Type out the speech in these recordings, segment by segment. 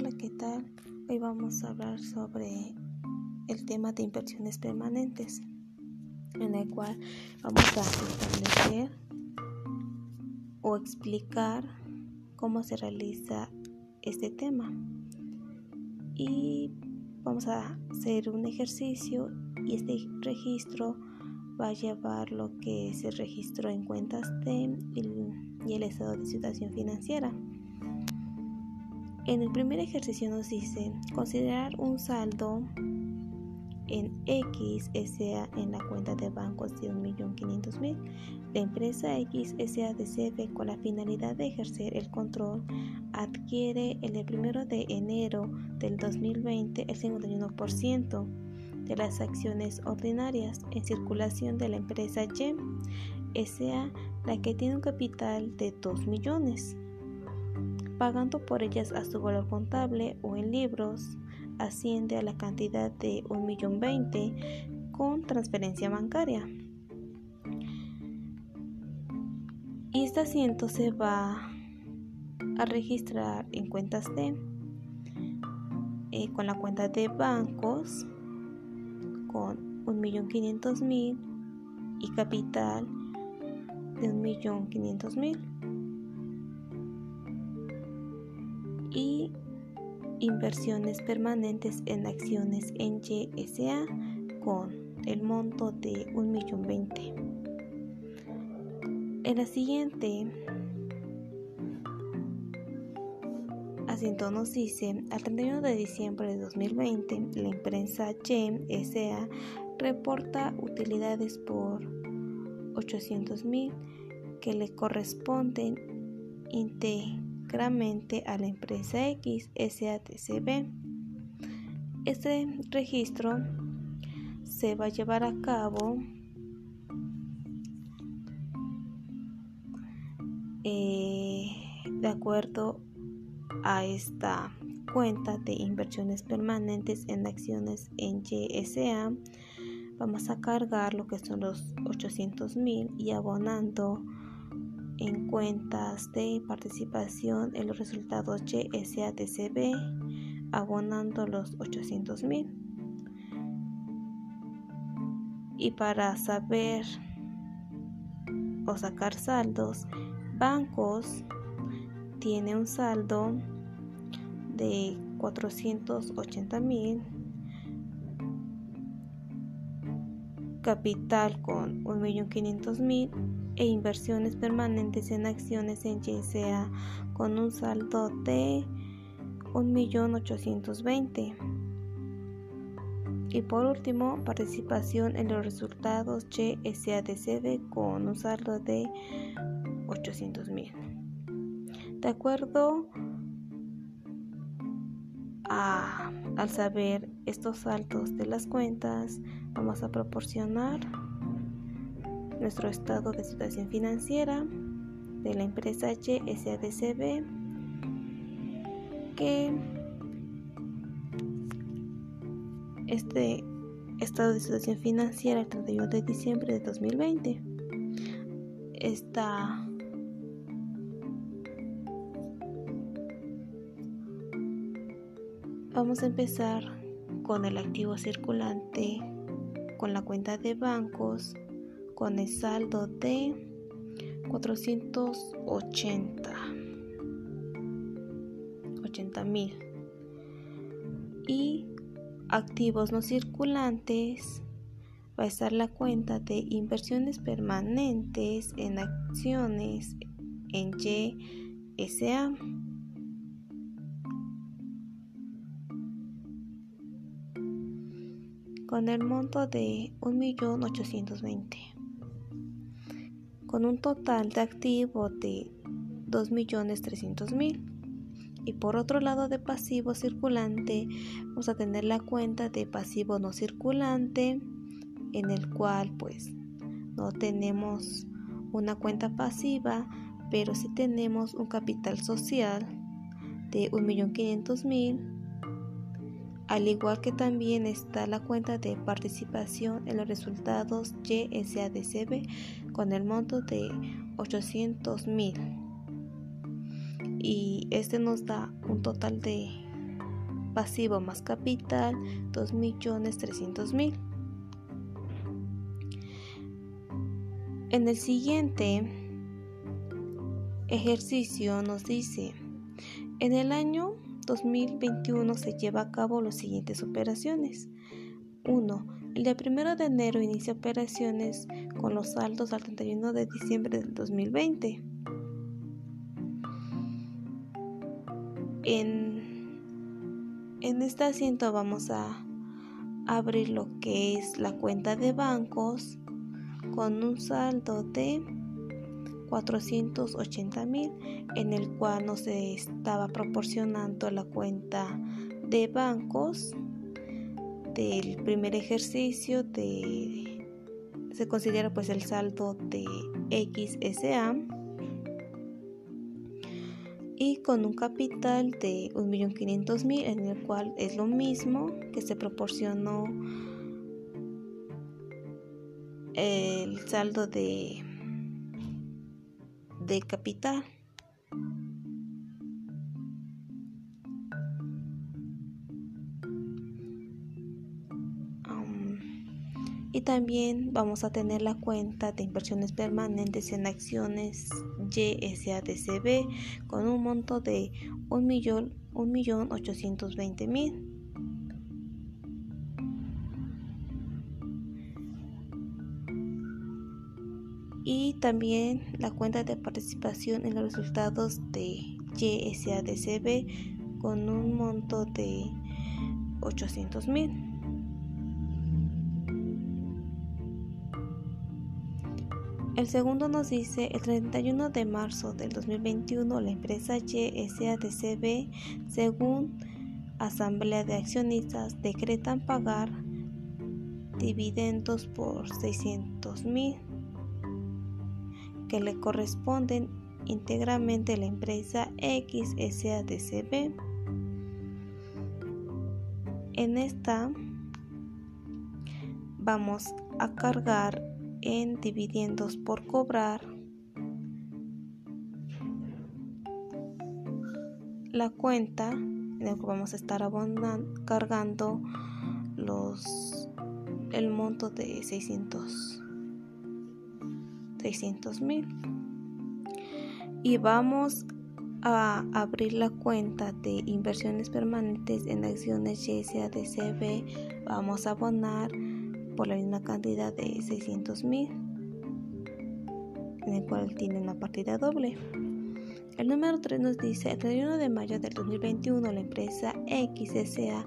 Hola, ¿qué tal? Hoy vamos a hablar sobre el tema de inversiones permanentes, en el cual vamos a establecer o explicar cómo se realiza este tema. Y vamos a hacer un ejercicio y este registro va a llevar lo que se registró en cuentas TEM y el estado de situación financiera. En el primer ejercicio nos dice considerar un saldo en X SA en la cuenta de bancos de 1.500.000. La empresa X SADCB con la finalidad de ejercer el control adquiere el 1 de enero del 2020 el 51% de las acciones ordinarias en circulación de la empresa Y SA, la que tiene un capital de 2 millones pagando por ellas a su valor contable o en libros, asciende a la cantidad de 1.020.000 con transferencia bancaria. Y este asiento se va a registrar en cuentas de eh, con la cuenta de bancos con 1.500.000 y capital de 1.500.000. y inversiones permanentes en acciones en YSA con el monto de 1.020.000. En la siguiente asiento nos dice, al 31 de diciembre de 2020, la empresa YEM SA reporta utilidades por 800.000 que le corresponden a la empresa X SATCB. Este registro se va a llevar a cabo eh, de acuerdo a esta cuenta de inversiones permanentes en acciones en YSA vamos a cargar lo que son los 800 mil y abonando en cuentas de participación en los resultados YSATCB abonando los 800 mil. Y para saber o sacar saldos, bancos tiene un saldo de 480 mil, capital con 1.500.000 e inversiones permanentes en acciones en YSA con un saldo de 1.820.000. Y por último, participación en los resultados YSADCB con un saldo de 800.000. De acuerdo a, al saber estos saltos de las cuentas, vamos a proporcionar nuestro estado de situación financiera de la empresa YSADCB que este estado de situación financiera el 31 de diciembre de 2020 está vamos a empezar con el activo circulante con la cuenta de bancos con el saldo de 480 80 mil. Y activos no circulantes va a estar la cuenta de inversiones permanentes en acciones en YSA con el monto de 1.820.000 con un total de activo de 2.300.000. Y por otro lado de pasivo circulante vamos a tener la cuenta de pasivo no circulante en el cual pues no tenemos una cuenta pasiva pero sí tenemos un capital social de 1.500.000 al igual que también está la cuenta de participación en los resultados YSADCB con el monto de 800 mil y este nos da un total de pasivo más capital 2.300.000. En el siguiente ejercicio nos dice, en el año 2021 se lleva a cabo las siguientes operaciones. 1. El día 1 de enero inicia operaciones con los saldos al 31 de diciembre del 2020. En, en este asiento vamos a abrir lo que es la cuenta de bancos con un saldo de 480 mil en el cual nos estaba proporcionando la cuenta de bancos del primer ejercicio de se considera pues el saldo de XSA y con un capital de 1.500.000 en el cual es lo mismo que se proporcionó el saldo de de capital. Y también vamos a tener la cuenta de inversiones permanentes en acciones YSADCB con un monto de 1.820.000. y también la cuenta de participación en los resultados de YSADCB con un monto de 800 El segundo nos dice, el 31 de marzo del 2021, la empresa YSADCB, según Asamblea de Accionistas, decretan pagar dividendos por 600 mil que le corresponden íntegramente a la empresa XSADCB. En esta vamos a cargar en dividendos por cobrar la cuenta en la que vamos a estar abonando, cargando los el monto de 600 600 mil. Y vamos a abrir la cuenta de inversiones permanentes en acciones YSADCB vamos a abonar por la misma cantidad de 600 mil en el cual tiene una partida doble. El número 3 nos dice el 31 de mayo del 2021 la empresa XSA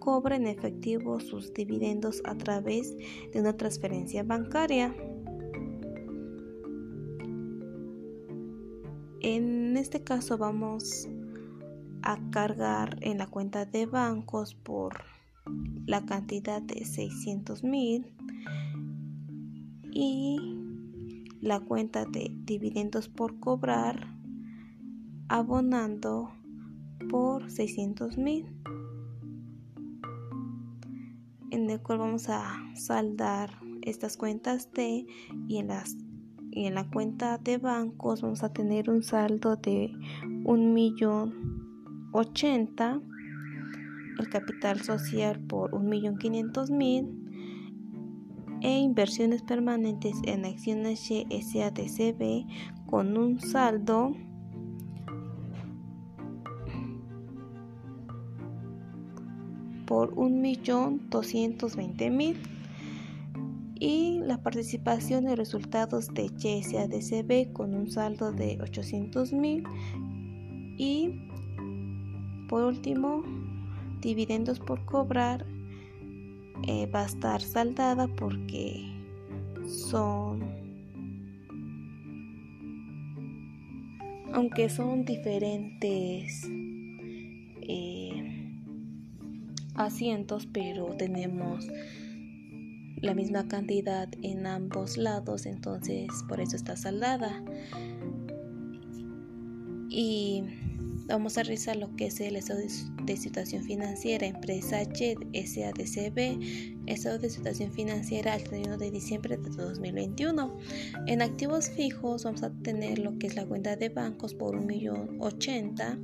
cobra en efectivo sus dividendos a través de una transferencia bancaria En este caso vamos a cargar en la cuenta de bancos por la cantidad de 600 mil y la cuenta de dividendos por cobrar abonando por 600 mil. En el cual vamos a saldar estas cuentas de y en las y en la cuenta de bancos vamos a tener un saldo de un millón ochenta el capital social por un millón quinientos mil e inversiones permanentes en acciones YSADCB con un saldo por un millón doscientos veinte mil y la participación en resultados de YSADCB con un saldo de 800 mil y por último dividendos por cobrar eh, va a estar saldada porque son aunque son diferentes eh, asientos pero tenemos la misma cantidad en ambos lados, entonces por eso está saldada. Y vamos a revisar lo que es el estado de situación financiera, empresa JED SADCB, estado de situación financiera al 31 de diciembre de 2021. En activos fijos vamos a tener lo que es la cuenta de bancos por un millón ochenta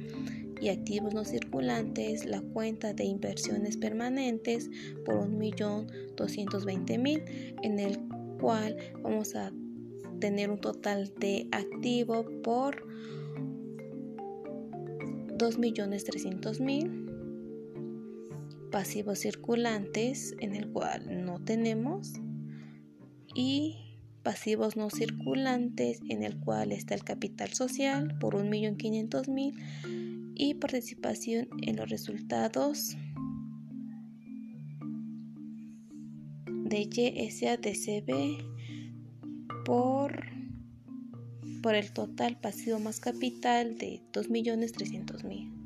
y activos no circulantes la cuenta de inversiones permanentes por 1.220.000 en el cual vamos a tener un total de activo por 2.300.000 pasivos circulantes en el cual no tenemos y pasivos no circulantes en el cual está el capital social por 1.500.000 y participación en los resultados de YSADCB por, por el total pasivo más capital de 2.300.000.